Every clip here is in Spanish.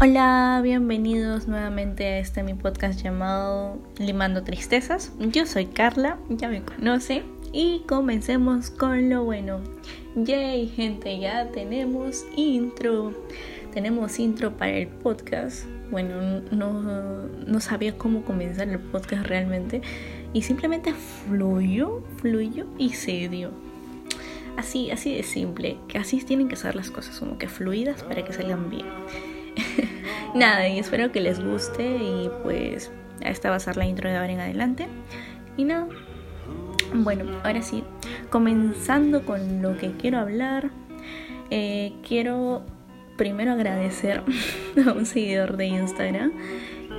Hola, bienvenidos nuevamente a este mi podcast llamado Limando Tristezas. Yo soy Carla, ya me conoce y comencemos con lo bueno. Yay, gente, ya tenemos intro. Tenemos intro para el podcast. Bueno, no, no sabía cómo comenzar el podcast realmente y simplemente fluyó, fluyó y se dio. Así, así de simple, que así tienen que ser las cosas, como que fluidas para que salgan bien. Nada, y espero que les guste y pues esta va a ser la intro de ahora en adelante. Y nada, bueno, ahora sí, comenzando con lo que quiero hablar, eh, quiero primero agradecer a un seguidor de Instagram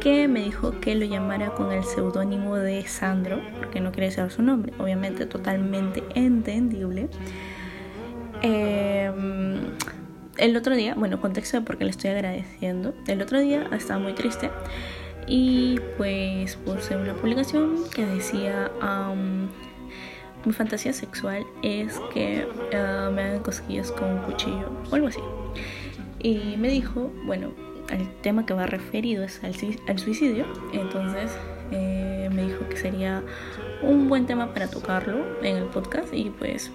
que me dijo que lo llamara con el seudónimo de Sandro, porque no quiere decir su nombre, obviamente totalmente entendible. Eh, el otro día, bueno, contexto porque le estoy agradeciendo. El otro día estaba muy triste y pues puse una publicación que decía mi fantasía sexual es que ah, me hagan cosquillas con un cuchillo o algo así. Y me dijo, bueno, el tema que va referido es al, al suicidio, entonces eh, me dijo que sería un buen tema para tocarlo en el podcast y pues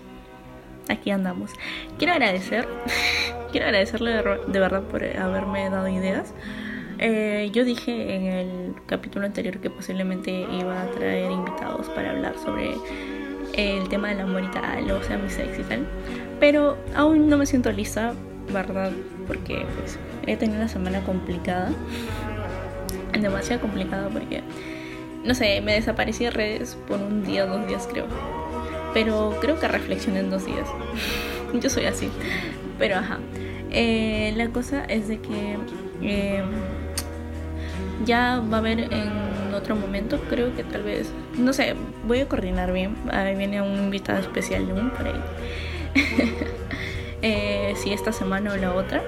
aquí andamos. Quiero agradecer, quiero agradecerle de, verdad por haberme dado ideas. Eh, yo dije en el capítulo anterior que posiblemente iba a traer invitados para hablar sobre el tema del amor y tal, o sea, mi sex y tal. Pero aún no me siento lista, ¿verdad? Porque pues he tenido una semana complicada. Demasiado complicada porque, no sé, me desaparecí de redes por un día, dos días creo pero creo que reflexioné en dos días. Yo soy así. Pero ajá. Eh, la cosa es de que eh, ya va a haber en otro momento, creo que tal vez, no sé, voy a coordinar bien. Ahí viene un invitado especial de por ahí. eh, si esta semana o la otra.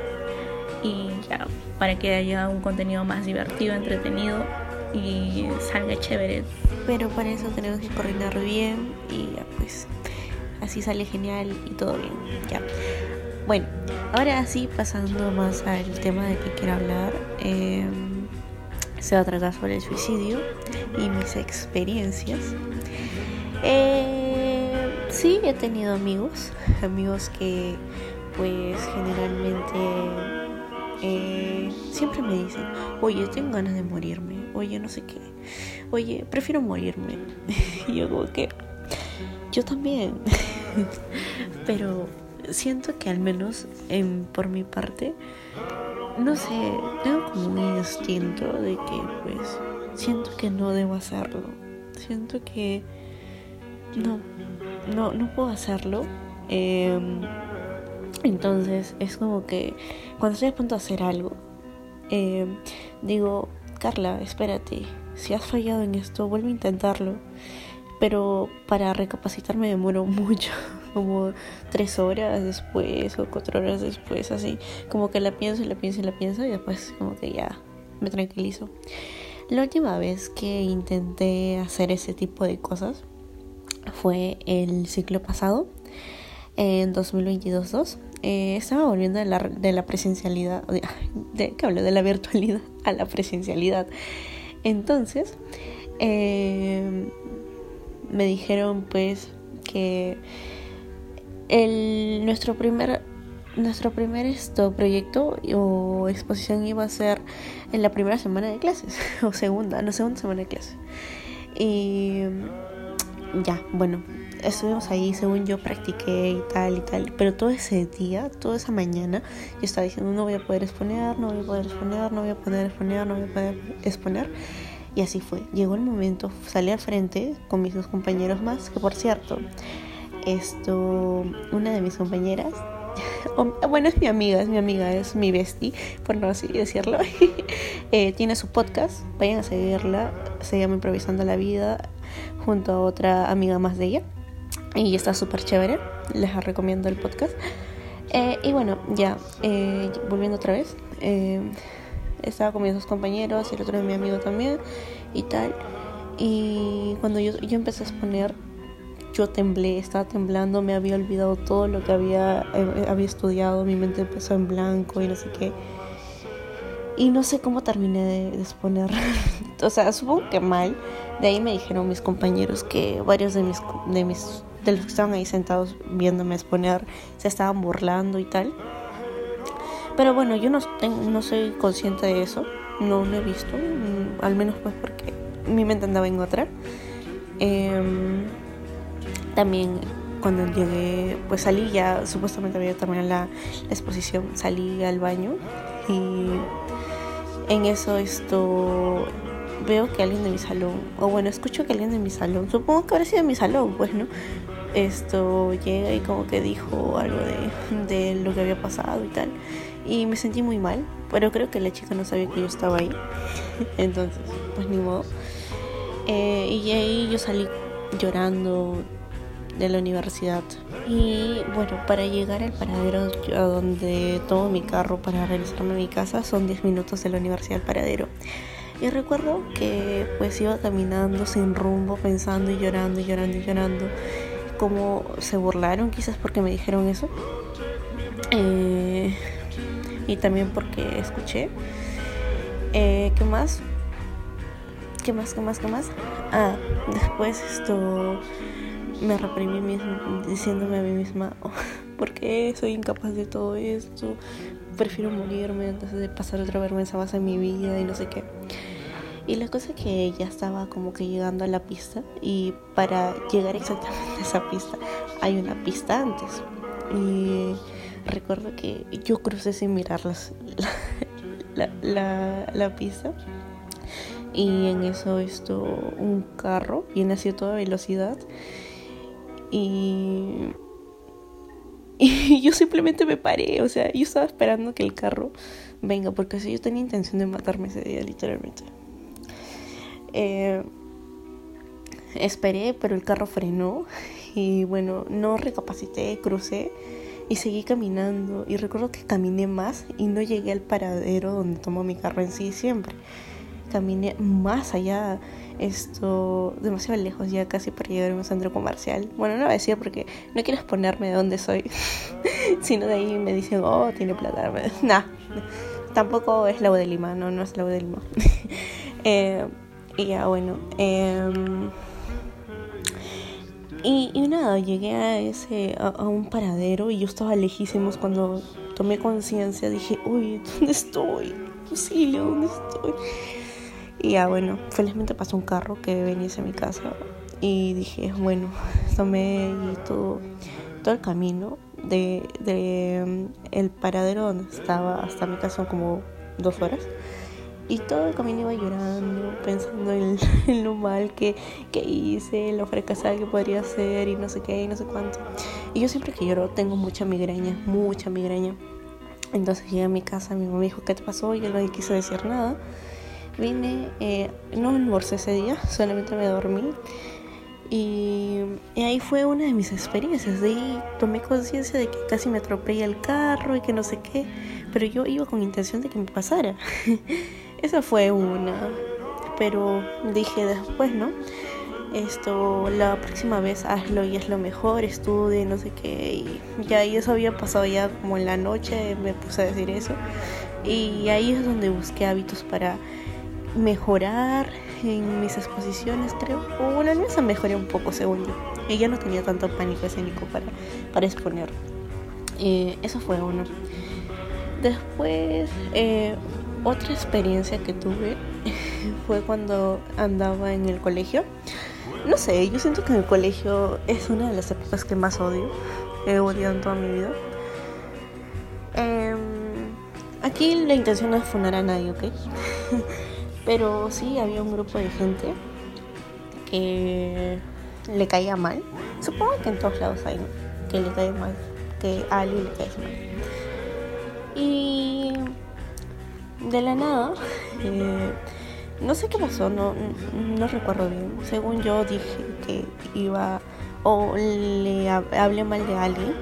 Y ya, para que haya un contenido más divertido, entretenido y salga chévere. Pero para eso tenemos que coordinar bien y ya pues así sale genial y todo bien. Ya. Bueno, ahora sí pasando más al tema de que quiero hablar. Em, se va a tratar sobre el suicidio y mis experiencias. Eh, sí, he tenido amigos, amigos que pues generalmente eh, siempre me dicen, oye, tengo ganas de morirme, oye, no sé qué, oye, prefiero morirme. y yo como que, yo también, pero siento que al menos en, por mi parte, no sé, tengo como un instinto de que pues siento que no debo hacerlo, siento que no, no, no puedo hacerlo. Eh, entonces es como que cuando estoy a punto de hacer algo, eh, digo, Carla, espérate, si has fallado en esto, vuelve a intentarlo. Pero para recapacitar me demoro mucho, como tres horas después o cuatro horas después, así, como que la pienso y la pienso y la pienso y después como que ya me tranquilizo. La última vez que intenté hacer ese tipo de cosas fue el ciclo pasado, en 2022-2. Eh, estaba volviendo de la, de la presencialidad, de, ¿qué hablo? De la virtualidad a la presencialidad. Entonces, eh, me dijeron pues que el, nuestro primer nuestro primer esto, proyecto o exposición iba a ser en la primera semana de clases o segunda, no segunda semana de clases. Y ya, bueno, estuvimos ahí, según yo practiqué y tal y tal, pero todo ese día, toda esa mañana, yo estaba diciendo no voy a poder exponer, no voy a poder exponer, no voy a poder exponer, no voy a poder exponer. Y así fue. Llegó el momento, salí al frente con mis dos compañeros más, que por cierto, esto, una de mis compañeras, bueno, es mi amiga, es mi amiga, es mi bestie, por no decirlo, eh, tiene su podcast, vayan a seguirla, se llama Improvisando la Vida, junto a otra amiga más de ella y está súper chévere. Les recomiendo el podcast. Eh, y bueno, ya, eh, volviendo otra vez, estaba con mis dos compañeros el otro de mi amigo también y tal. Y cuando yo, yo empecé a exponer, yo temblé, estaba temblando, me había olvidado todo lo que había, había estudiado, mi mente empezó en blanco y no sé qué. Y no sé cómo terminé de, exponer. o sea, supongo que mal. De ahí me dijeron mis compañeros que varios de mis, de mis de los que estaban ahí sentados viéndome exponer se estaban burlando y tal. Pero bueno, yo no, no soy consciente de eso. No lo he visto. Mm, al menos pues porque mi mente andaba en otra. Em, también cuando llegué, pues salí ya, supuestamente había terminado la, la exposición, salí al baño y en eso esto veo que alguien de mi salón, o bueno, escucho que alguien de mi salón, supongo que habrá sido de mi salón, pues, ¿no? Esto llega y como que dijo algo de, de lo que había pasado y tal. Y me sentí muy mal, pero creo que la chica no sabía que yo estaba ahí. Entonces, pues ni modo. Eh, y ahí yo salí llorando de la universidad. Y bueno, para llegar al paradero a donde tomo mi carro para regresarme a mi casa son 10 minutos de la universidad al paradero. Y recuerdo que pues iba caminando sin rumbo, pensando y llorando y llorando y llorando. Como se burlaron quizás porque me dijeron eso. Eh, y también porque escuché. Eh, ¿Qué más? ¿Qué más? ¿Qué más? ¿Qué más? Ah, después esto me reprimí mismo, diciéndome a mí misma, oh, ¿por qué soy incapaz de todo esto? Prefiero morirme antes de pasar otra vergüenza más en mi vida y no sé qué. Y la cosa es que ya estaba como que llegando a la pista y para llegar exactamente a esa pista hay una pista antes. Y recuerdo que yo crucé sin mirar la, la, la pista y en eso esto un carro viene a toda velocidad y, y yo simplemente me paré, o sea, yo estaba esperando que el carro venga, porque si yo tenía intención de matarme ese día, literalmente. Eh, esperé, pero el carro frenó y bueno, no recapacité, crucé y seguí caminando y recuerdo que caminé más y no llegué al paradero donde tomo mi carro en sí siempre. Caminé más allá esto demasiado lejos ya casi para llegar a un centro comercial. Bueno, no voy a decir porque no quiero exponerme de dónde soy, sino de ahí me dicen, oh, tiene plata. nah, tampoco es la de Lima, no, no es la de Lima. eh, y ya, bueno. Em, y, y, nada, llegué a ese a, un paradero y yo estaba lejísimos cuando tomé conciencia. Dije, uy, ¿dónde estoy? Auxilio, ¿dónde estoy? Y ya bueno, felizmente pasó un carro que venía hacia mi casa y dije, bueno, tomé todo, todo el camino de, de mm, el paradero donde estaba hasta mi casa como dos horas. Y todo el camino iba llorando, pensando en, lo mal que, que hice, lo fracasada que podría ser y no sé qué y no sé cuánto. Y yo siempre que lloro tengo mucha migraña, mucha migraña. Entonces llegué a mi casa, mi mamá me dijo, ¿qué te pasó? Y yo no quise decir nada. Vine, eh, no almorcé ese día, solamente me dormí. Y, ahí fue una de mis experiencias. De ahí tomé conciencia de que casi me atropella el carro y que no sé qué. Pero yo iba con intención de que me pasara. Esa fue una. Pero dije después, ¿no? Esto, la próxima vez hazlo y es lo mejor, estudie, no sé qué. Y ya y eso había pasado ya como en la noche, me puse a decir eso. Y ahí es donde busqué hábitos para mejorar en mis exposiciones, creo. O bueno, al menos mejoré un poco, según yo. Y no tenía tanto pánico escénico para, para exponer. Eh, eso fue uno. Después, eh, otra experiencia que tuve fue cuando andaba en el colegio. No sé, yo siento que en el colegio es una de las épocas que más odio. He odiado en toda mi vida. Em, aquí la intención no es funar a nadie, ¿ok? Pero sí había un grupo de gente que le caía mal. Supongo que en todos lados hay, ¿no? Que le cae mal. Que a alguien le cae mal. Y de la nada, eh, no sé qué pasó, no, no recuerdo bien. Según yo dije que iba o le hablé mal de alguien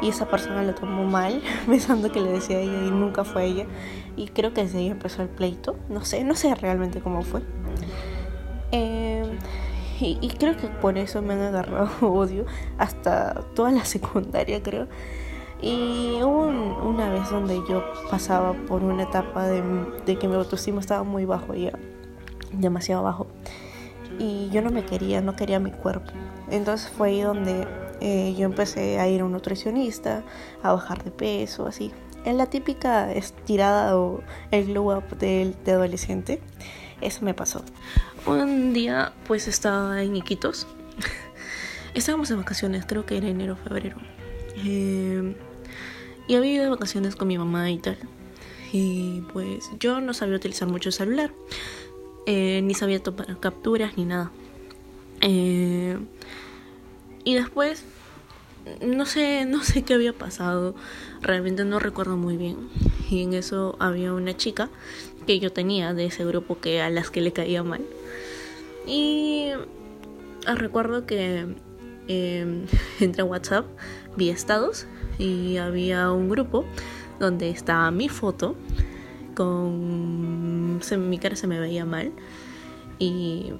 y esa persona lo tomó mal, pensando que le decía a ella y nunca fue ella. Y creo que desde ahí empezó el pleito. No sé, no sé realmente cómo fue. Em, y, creo que por eso me han agarrado odio hasta toda la secundaria, creo. Y hubo una vez donde yo pasaba por una etapa de, de que mi autoestima estaba muy bajo ya, demasiado bajo. Y yo no me quería, no quería mi cuerpo. Entonces fue ahí donde eh, yo empecé a ir a un nutricionista, a bajar de peso, así. En la típica estirada o el glow up de, adolescente. Eso me pasó. Un día pues estaba en Iquitos. Estábamos en vacaciones, creo que era enero, febrero. Eh, y había ido de vacaciones con mi mamá y tal. Y pues yo no sabía utilizar mucho el celular. Eh, ni sabía tomar capturas ni nada. Eh, y después, no sé, no sé qué había pasado. Realmente no recuerdo muy bien. Y en eso había una chica que yo tenía de ese grupo que a las que le caía mal. Y recuerdo que eh, entré a WhatsApp, vi estados y había un grupo donde estaba mi foto con mi cara se me veía mal y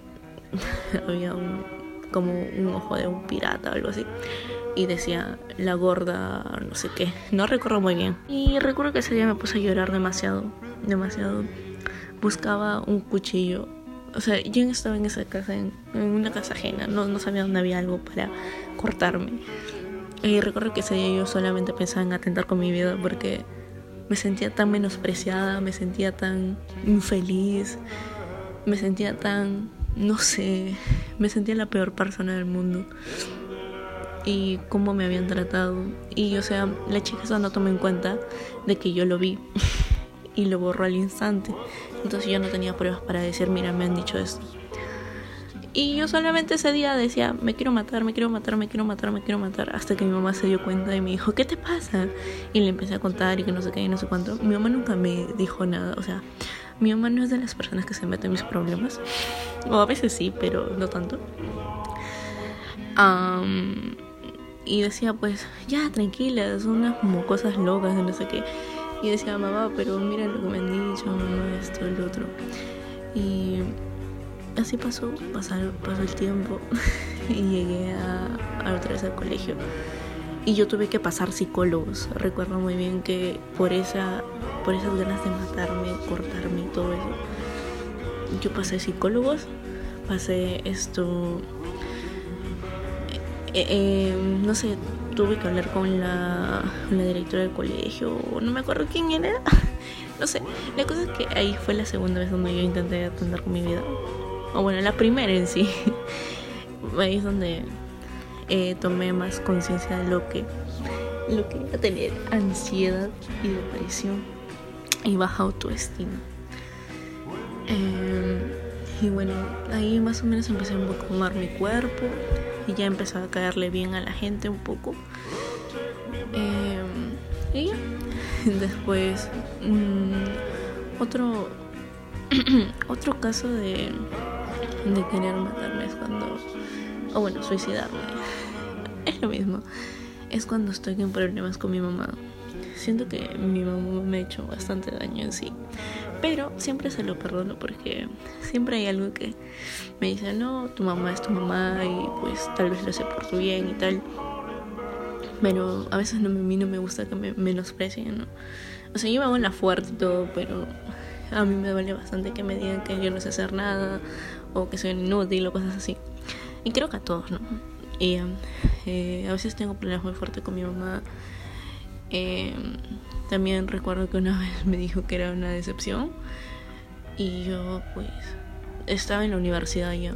había un, como un ojo de un pirata o algo así y decía la gorda no sé qué no recuerdo muy bien. Y recuerdo que ese día me puse a llorar demasiado demasiado. Buscaba un cuchillo. O sea yo estaba en esa casa en, una casa ajena no, no sabía dónde había algo para cortarme. Y recuerdo que ese día yo solamente pensaba en atentar con mi vida porque me sentía tan menospreciada, me sentía tan infeliz, me sentía tan, no sé, me sentía la peor persona del mundo. Y cómo me habían tratado. Y o sea, la chica no tomó en cuenta de que yo lo vi y lo borró al instante. Entonces yo no tenía pruebas para decir, mira, me han dicho esto. Y yo solamente ese día decía, me quiero matar, me quiero matar, me quiero matar, me quiero matar. Hasta que mi mamá se dio cuenta y me dijo, ¿qué te pasa? Y le empecé a contar y que no sé qué y no sé cuánto. Mi mamá nunca me dijo nada. O sea, mi mamá no es de las personas que se meten en mis problemas. O a veces sí, pero no tanto. Y decía, pues, ya, tranquila, son unas como cosas locas no sé qué. Y decía, mamá, pero mira lo que me han dicho, mamá, esto, el otro. Y así pasó, pasó, pasó el tiempo y llegué a, a otra vez al colegio. Y yo tuve que pasar psicólogos. Recuerdo muy bien que por, esa, por esas ganas de matarme, cortarme y todo eso, yo pasé psicólogos, pasé esto... Eh, eh, no sé, tuve que hablar con la, directora del colegio, no me acuerdo quién era. no sé, la cosa es que ahí fue la segunda vez donde yo intenté atender con mi vida o bueno, la primera en sí, ahí es donde eh, tomé más conciencia de lo que, lo que era tener ansiedad y depresión y baja autoestima. Em, y bueno, ahí más o menos empecé a amar mi cuerpo y ya empezaba a caerle bien a la gente un poco. Em, y ya. Después, mm, otro, otro caso de de querer matarme es cuando, o bueno, suicidarme. Es lo mismo. Es cuando estoy en problemas con mi mamá. Siento que mi mamá me ha hecho bastante daño en sí. Pero siempre se lo perdono porque siempre hay algo que me dice, no, tu mamá es tu mamá y pues tal vez lo hace por tu bien y tal. Pero a veces no, a mí no me gusta que me menosprecien, ¿no? O sea, yo me hago en la fuerte y todo, pero a mí me duele bastante que me digan que yo no sé hacer nada o que soy inútil o cosas así. Y creo que a todos, ¿no? Y eh, a veces tengo problemas muy fuertes con mi mamá. Eh, también recuerdo que una vez me dijo que era una decepción. Y yo pues estaba en la universidad ya.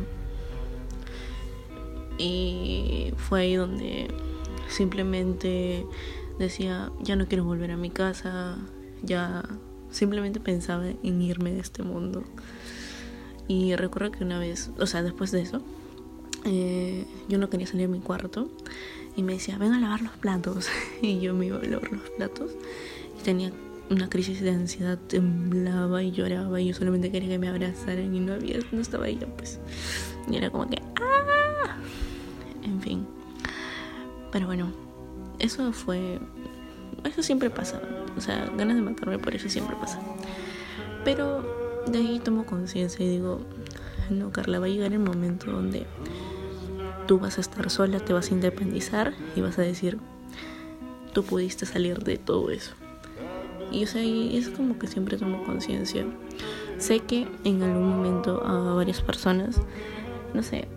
Y fue ahí donde simplemente decía, ya no quiero volver a mi casa, ya simplemente pensaba en irme de este mundo. Y recuerdo que una vez, o sea, después de eso, eh, yo no quería salir de mi cuarto y me decía, ven a lavar los platos. y yo me iba a lavar los platos y tenía una crisis de ansiedad, temblaba y lloraba y yo solamente quería que me abrazaran y no había, no estaba ella, pues. Y era como que, ¡ah! En fin. Pero bueno, eso fue, eso siempre pasa. O sea, ganas de matarme por eso siempre pasa. Pero de ahí tomo conciencia y digo, no, Carla, va a llegar el momento donde tú vas a estar sola, te vas a independizar y vas a decir, tú pudiste salir de todo eso. Y o sea, es como que siempre tomo conciencia. Sé que en algún momento a varias personas, no sé,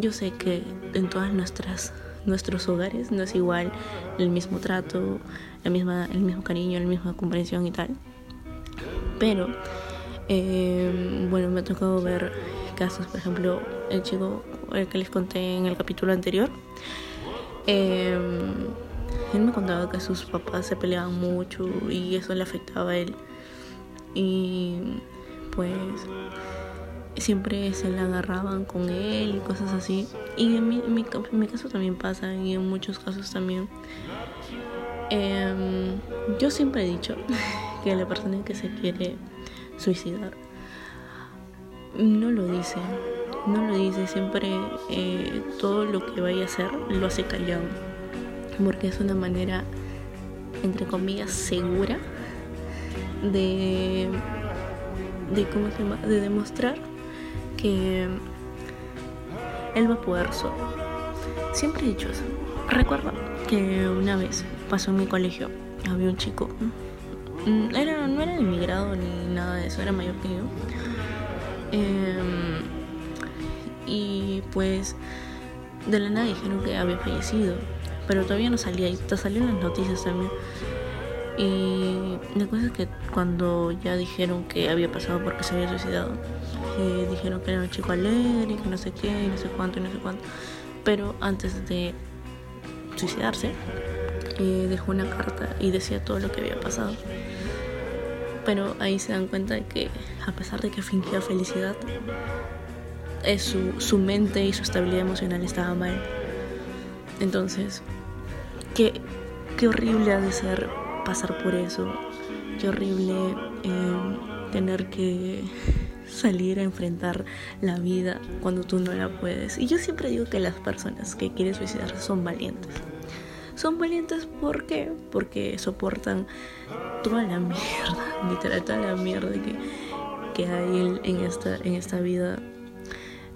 yo sé que en todas nuestras nuestros hogares no es igual el mismo trato, la misma, el mismo cariño, la misma comprensión y tal. Pero eh, bueno, me ha tocado ver casos, por ejemplo, el chico el que les conté en el capítulo anterior. Eh, él me contaba que sus papás se peleaban mucho y eso le afectaba a él. Y pues siempre se le agarraban con él y cosas así. Y en mi, en mi, caso también pasa y en muchos casos también. Em, yo siempre he dicho que la persona que se quiere suicidar no lo dice, no lo dice, siempre eh, todo lo que vaya a hacer lo hace callado porque es una manera, entre comillas, segura de, de, ¿cómo se llama? de demostrar que él va a poder solo. Siempre he dicho eso. Recuerdo que una vez pasó en mi colegio, había un chico, mm, era, no era de ni nada de eso, era mayor que yo. Em, y pues de la nada dijeron que había fallecido pero todavía no salía y te salieron las noticias también. Y la cosa es que cuando ya dijeron que había pasado porque se había suicidado, eh, dijeron que era un chico alegre, que no sé qué, no sé cuánto, y no sé cuánto. Pero antes de suicidarse, eh, dejó una carta y decía todo lo que había pasado. Pero ahí se dan cuenta de que, a pesar de que fingía felicidad, es su, su mente y su estabilidad emocional estaba mal. Entonces, qué, qué horrible ha de ser pasar por eso. Qué horrible eh, tener que salir a enfrentar la vida cuando tú no la puedes. Y yo siempre digo que las personas que quieren suicidarse son valientes. Son valientes ¿por qué? porque soportan toda la mierda, literal toda la mierda que, que hay en, esta, en esta vida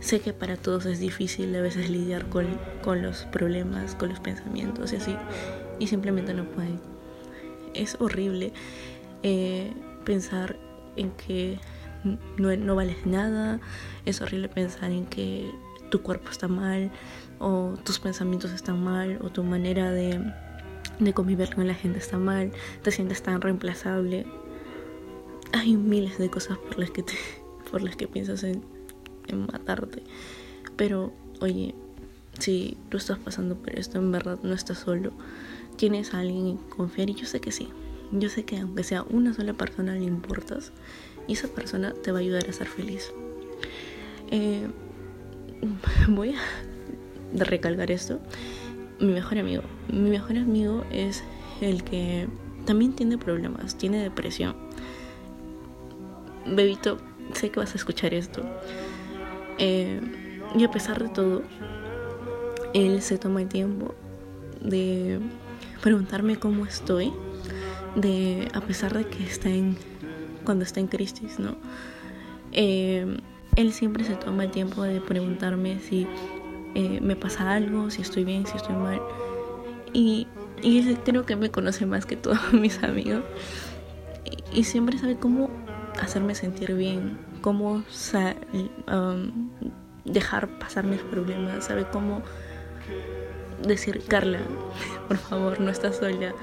Sé que para todos es difícil a veces lidiar con, con los problemas, con los pensamientos y así, y simplemente no pueden. Es horrible eh, pensar en que no, no vales nada, es horrible pensar en que tu cuerpo está mal, o tus pensamientos están mal, o tu manera de, de convivir con la gente está mal, te sientes tan reemplazable. Hay miles de cosas por las que te, por las que piensas en matarte. Pero, oye, si tú estás pasando por esto, en verdad no estás solo. Tienes a alguien en confiar y yo sé que sí. Yo sé que aunque sea una sola persona le importas y esa persona te va a ayudar a ser feliz. Eh, voy a recalcar esto. Mi mejor amigo. Mi mejor amigo es el que también tiene problemas, tiene depresión. Bebito, sé que vas a escuchar esto. Eh, y a pesar de todo, él se toma el tiempo de preguntarme cómo estoy, de a pesar de que está en cuando está en crisis, ¿no? Eh, él siempre se toma el tiempo de preguntarme si eh, me pasa algo, si estoy bien, si estoy mal. Y, y creo que me conoce más que todos mis amigos. y siempre sabe cómo hacerme sentir bien, cómo um, dejar pasar mis problemas, sabe cómo decir, Carla, por favor, no estás sola.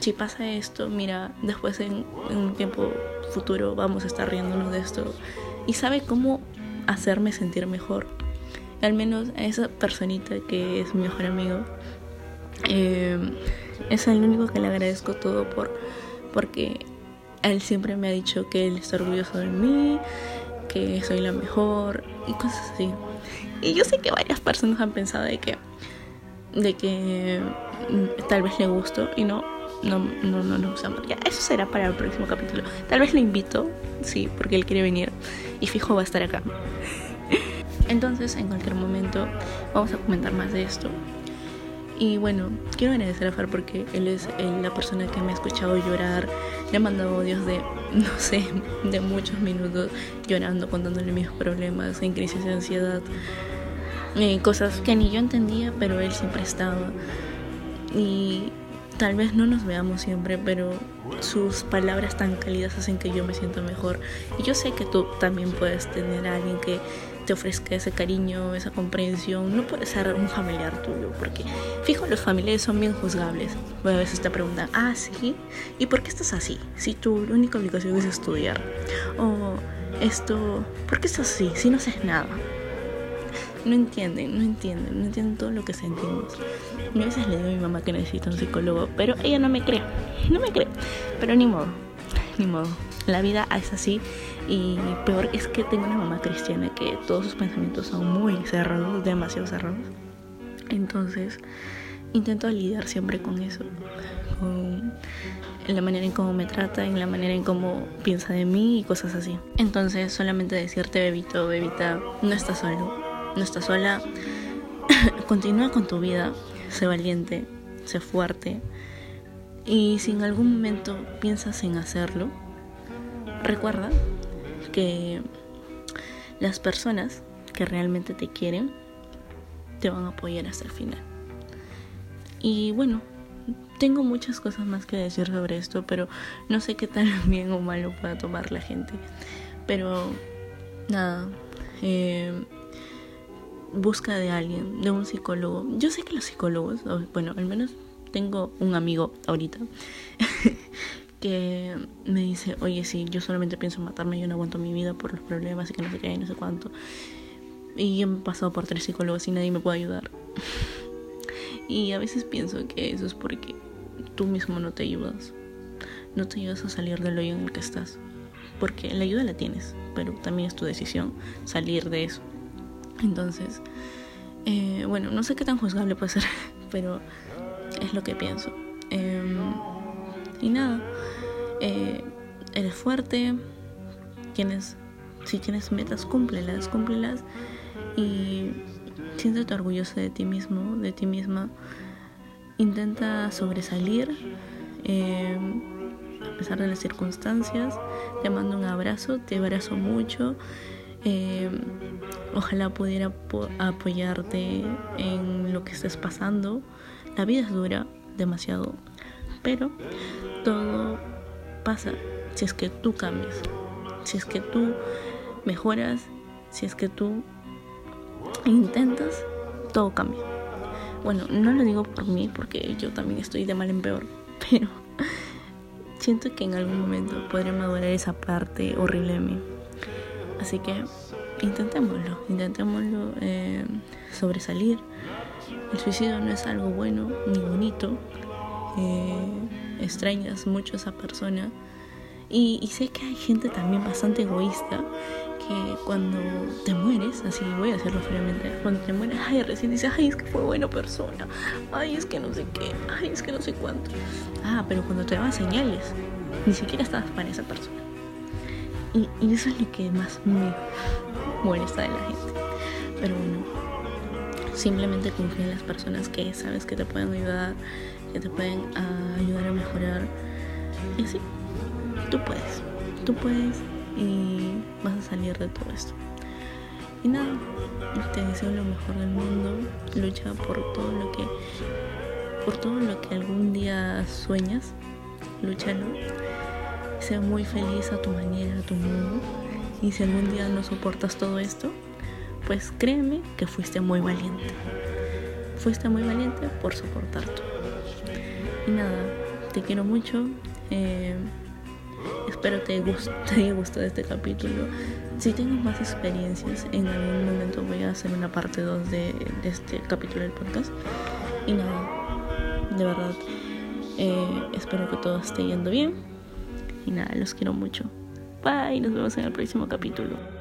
Si pasa esto, mira, después en, un tiempo futuro vamos a estar riéndonos de esto. Y sabe cómo hacerme sentir mejor. Al menos a esa personita que es mi mejor amigo. Eh, es el único que le agradezco todo por porque él siempre me ha dicho que él está orgulloso de mí, que soy la mejor y cosas así. Y yo sé que varias personas han pensado de que, de que mm, tal vez le gusto y no, no, no, no nos gustamos. Ya, eso será para el próximo capítulo. Tal vez le invito, sí, porque él quiere venir y fijo va a estar acá. Entonces, en cualquier momento, vamos a comentar más de esto. Y bueno, quiero agradecer a Far porque él es la persona que me ha escuchado llorar. Le ha mandado audios de, no sé, de muchos minutos llorando, contándole mis problemas, en crisis de ansiedad. Eh, cosas que ni yo entendía, pero él siempre estaba. Y tal vez no nos veamos siempre, pero sus palabras tan cálidas hacen que yo me sienta mejor. Y yo sé que tú también puedes tener a alguien que te ofrezca ese cariño, esa comprensión. No puede ser un familiar tuyo, porque fijo, los familiares son bien juzgables. A veces te preguntan, ah, sí, ¿y por qué estás así? Si tu única obligación es estudiar. O esto, ¿por qué estás así? Si no haces nada. No entienden, no entienden, no entienden todo lo que sentimos. Y a veces le digo a mi mamá que necesita un psicólogo, pero ella no me cree, no me cree. Pero ni modo, ni modo. La vida es así y peor es que tengo una mamá cristiana que todos sus pensamientos son muy cerrados, demasiado cerrados. Entonces intento lidiar siempre con eso, con la manera en cómo me trata, en la manera en cómo piensa de mí y cosas así. Entonces solamente decirte, bebito, bebita, no estás solo, no estás sola, continúa con tu vida, sé valiente, sé fuerte. Y si en algún momento piensas en hacerlo, recuerda que las personas que realmente te quieren te van a apoyar hasta el final. Y bueno, tengo muchas cosas más que decir sobre esto, pero no sé qué tan bien o malo pueda tomar la gente. Pero nada, eh, busca de alguien, de un psicólogo. Yo sé que los psicólogos, bueno, al menos tengo un amigo ahorita que me dice, oye, sí, yo solamente pienso matarme, yo no aguanto mi vida por los problemas y que no sé qué, no sé cuánto. Y he pasado por tres psicólogos y nadie me puede ayudar. y a veces pienso que eso es porque tú mismo no te ayudas. No te ayudas a salir del hoyo en el que estás. Porque la ayuda la tienes, pero también es tu decisión salir de eso. Entonces, eh, bueno, no sé qué tan juzgable puede ser, pero es lo que pienso. Em, y nada, eh, eres fuerte, tienes, si tienes metas, cúmplelas, cúmplelas y siéntete orgulloso de ti mismo, de ti misma. Intenta sobresalir em, a pesar de las circunstancias. Te mando un abrazo, te abrazo mucho. Eh, ojalá pudiera apoyarte en lo que estés pasando. La vida es dura, demasiado, pero todo pasa si es que tú cambias, si es que tú mejoras, si es que tú intentas, todo cambia. Bueno, no lo digo por mí porque yo también estoy de mal en peor, pero siento que en algún momento podré madurar esa parte horrible de mí. Así que intentémoslo, intentémoslo eh, sobresalir. El suicidio no es algo bueno ni bonito. Eh, extrañas mucho a esa persona. Y, sé que hay gente también bastante egoísta que cuando te mueres, así voy a decirlo fríamente, cuando te mueres, ay, recién dices, ay, es que fue buena persona, ay, es que no sé qué, ay, es que no sé cuánto. Ah, pero cuando te daban señales, ni siquiera estabas para esa persona. Y, eso es lo que más me molesta de la gente. Pero bueno, simplemente confía en las personas que sabes que te pueden ayudar, que te pueden ayudar a mejorar. Y así, tú puedes, tú puedes y vas a salir de todo esto. Y nada, te deseo lo mejor del mundo, lucha por todo lo que por todo lo que algún día sueñas, lúchalo sea muy feliz a tu manera, a tu modo. Y si algún día no soportas todo esto, pues créeme que fuiste muy valiente. Fuiste muy valiente por soportar todo. Y nada, te quiero mucho. Eh, espero te, guste, te haya gustado este capítulo. Si tengo más experiencias, en algún momento voy a hacer una parte 2 de, este capítulo del podcast. Y nada, de verdad, eh, espero que todo esté yendo bien. Y nada, los quiero mucho. Bye, nos vemos en el próximo capítulo.